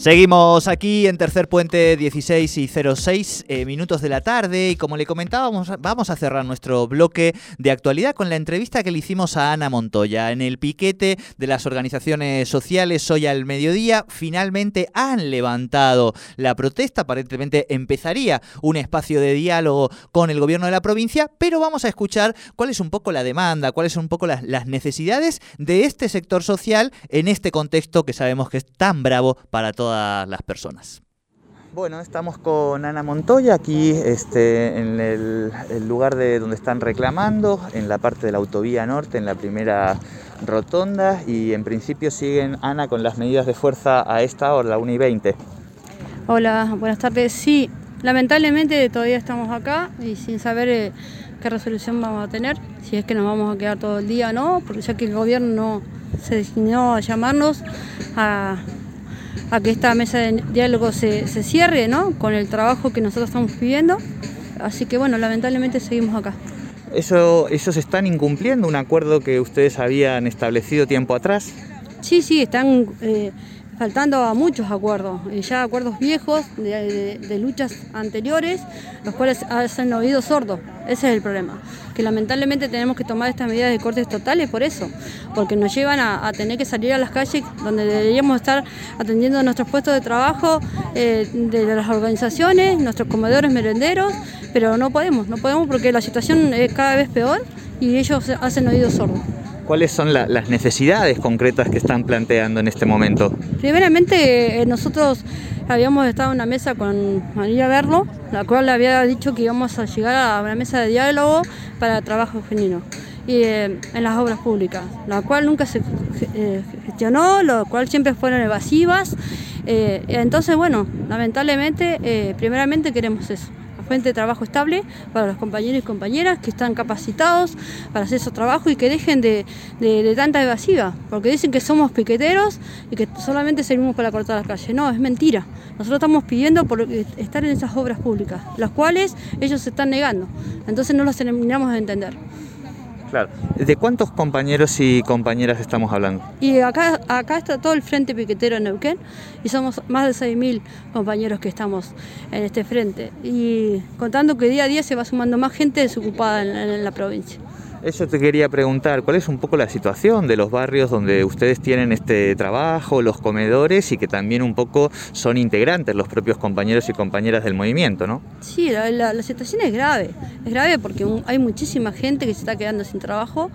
Seguimos aquí en Tercer Puente 16 y 06 eh, minutos de la tarde y como le comentábamos vamos a cerrar nuestro bloque de actualidad con la entrevista que le hicimos a Ana Montoya. En el piquete de las organizaciones sociales hoy al mediodía finalmente han levantado la protesta, aparentemente empezaría un espacio de diálogo con el gobierno de la provincia, pero vamos a escuchar cuál es un poco la demanda, cuáles son un poco las, necesidades de este sector social en este contexto que sabemos que es tan bravo para las personas. Bueno, estamos con Ana Montoya aquí este, en el, lugar de donde están reclamando, en la parte de la autovía norte, en la primera rotonda, y en principio siguen, Ana, con las medidas de fuerza a esta hora, la 1 y 20. Hola, buenas tardes. Sí, lamentablemente todavía estamos acá y sin saber eh, qué resolución vamos a tener, si es que nos vamos a quedar todo el día o no, porque ya que el gobierno no se decidió a llamarnos a a que esta mesa de diálogo se, cierre ¿no? con el trabajo que nosotros estamos pidiendo. Así que bueno, lamentablemente seguimos acá. ¿Eso, ¿Eso se están incumpliendo? ¿Un acuerdo que ustedes habían establecido tiempo atrás? Sí, sí, están eh, faltando a muchos acuerdos, ya acuerdos viejos de, luchas anteriores, los cuales hacen oído sordo. Ese es el problema. Que lamentablemente tenemos que tomar estas medidas de cortes totales por eso, porque nos llevan a, tener que salir a las calles donde deberíamos estar atendiendo nuestros puestos de trabajo eh, de las organizaciones, nuestros comedores merenderos, pero no podemos, no podemos porque la situación es cada vez peor y ellos hacen oídos sordos. ¿Cuáles son las necesidades concretas que están planteando en este momento? Primeramente, eh, nosotros habíamos estado en una mesa con María Berlo, la cual le había dicho que íbamos a llegar a una mesa de diálogo para trabajo femenino y eh, en las obras públicas, la cual nunca se eh, gestionó, lo cual siempre fueron evasivas. entonces, bueno, lamentablemente, primeramente queremos eso de trabajo estable para los compañeros y compañeras que están capacitados para hacer esos trabajos y que dejen de, tanta evasiva, porque dicen que somos piqueteros y que solamente servimos para cortar las calles. No, es mentira. Nosotros estamos pidiendo por estar en esas obras públicas, las cuales ellos se están negando. Entonces no los terminamos de entender. Claro. ¿De cuántos compañeros y compañeras estamos hablando? Y acá, acá está todo el frente piquetero en Neuquén y somos más de 6.000 compañeros que estamos en este frente. Y contando que día a día se va sumando más gente desocupada en la provincia. Eso te quería preguntar, ¿cuál es un poco la situación de los barrios donde ustedes tienen este trabajo, los comedores y que también un poco son integrantes los propios compañeros y compañeras del movimiento, ¿no? Sí, la, situación es grave, es grave porque hay muchísima gente que se está quedando sin trabajo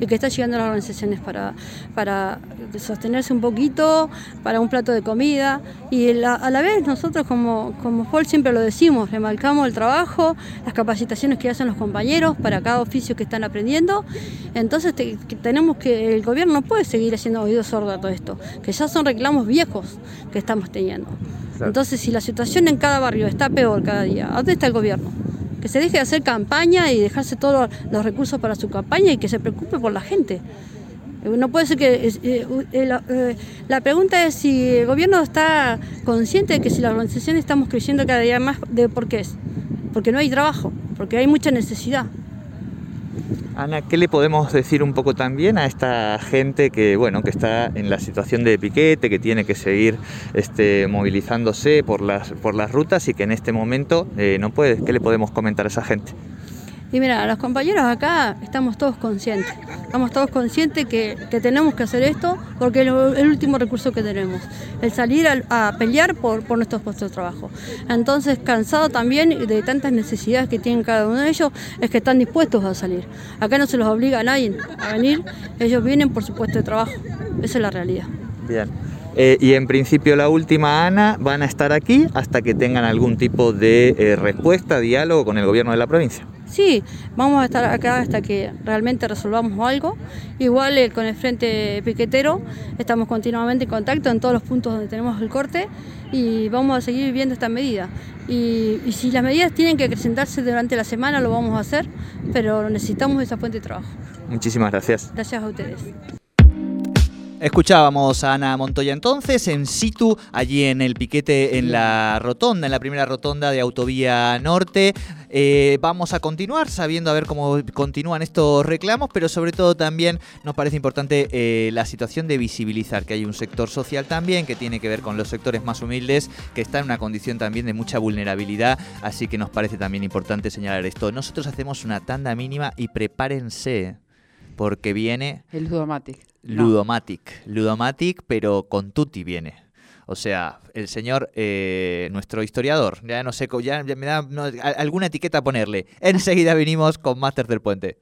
y que está llegando a las organizaciones para, para sostenerse un poquito, para un plato de comida y a la vez nosotros como, como FOL siempre lo decimos, remarcamos el trabajo, las capacitaciones que hacen los compañeros para cada oficio que están aprendiendo entonces tenemos que, el gobierno no puede seguir haciendo oídos sordos a todo esto, que ya son reclamos viejos que estamos teniendo. Entonces, si la situación en cada barrio está peor cada día, ¿dónde está el gobierno? Que se deje de hacer campaña y dejarse todos los recursos para su campaña y que se preocupe por la gente. No puede ser que... Eh, eh, eh, la, pregunta es si el gobierno está consciente de que si la organización estamos creciendo cada día más, de por qué es. Porque no hay trabajo, porque hay mucha necesidad. Ana, ¿qué le podemos decir un poco también a esta gente que, bueno, que está en la situación de piquete, que tiene que seguir este, movilizándose por las, por las rutas y que en este momento eh, no puede? ¿Qué le podemos comentar a esa gente? Y mira, los compañeros acá estamos todos conscientes, estamos todos conscientes que, tenemos que hacer esto porque es el último recurso que tenemos, el salir a, pelear por, nuestros puestos de trabajo. Entonces, cansado también de tantas necesidades que tienen cada uno de ellos, es que están dispuestos a salir. Acá no se los obliga a nadie a venir, ellos vienen por su puesto de trabajo, esa es la realidad. Bien. Eh, y en principio la última, Ana, van a estar aquí hasta que tengan algún tipo de eh, respuesta, diálogo con el gobierno de la provincia. Sí, vamos a estar acá hasta que realmente resolvamos algo. Igual eh, con el Frente Piquetero estamos continuamente en contacto en todos los puntos donde tenemos el corte y vamos a seguir viendo esta medida. Y, y si las medidas tienen que presentarse durante la semana, lo vamos a hacer, pero necesitamos esa fuente de trabajo. Muchísimas gracias. Gracias a ustedes. Escuchábamos a Ana Montoya entonces en situ, allí en el piquete en la rotonda, en la primera rotonda de Autovía Norte. Eh, vamos a continuar sabiendo a ver cómo continúan estos reclamos, pero sobre todo también nos parece importante eh, la situación de visibilizar que hay un sector social también que tiene que ver con los sectores más humildes, que está en una condición también de mucha vulnerabilidad, así que nos parece también importante señalar esto. Nosotros hacemos una tanda mínima y prepárense porque viene... El Ludomatic. Ludomatic. Ludomatic, pero con Tutti viene. O sea, el señor, eh, nuestro historiador, ya no sé, ya me da alguna etiqueta a ponerle. Enseguida venimos con más Tercer Puente.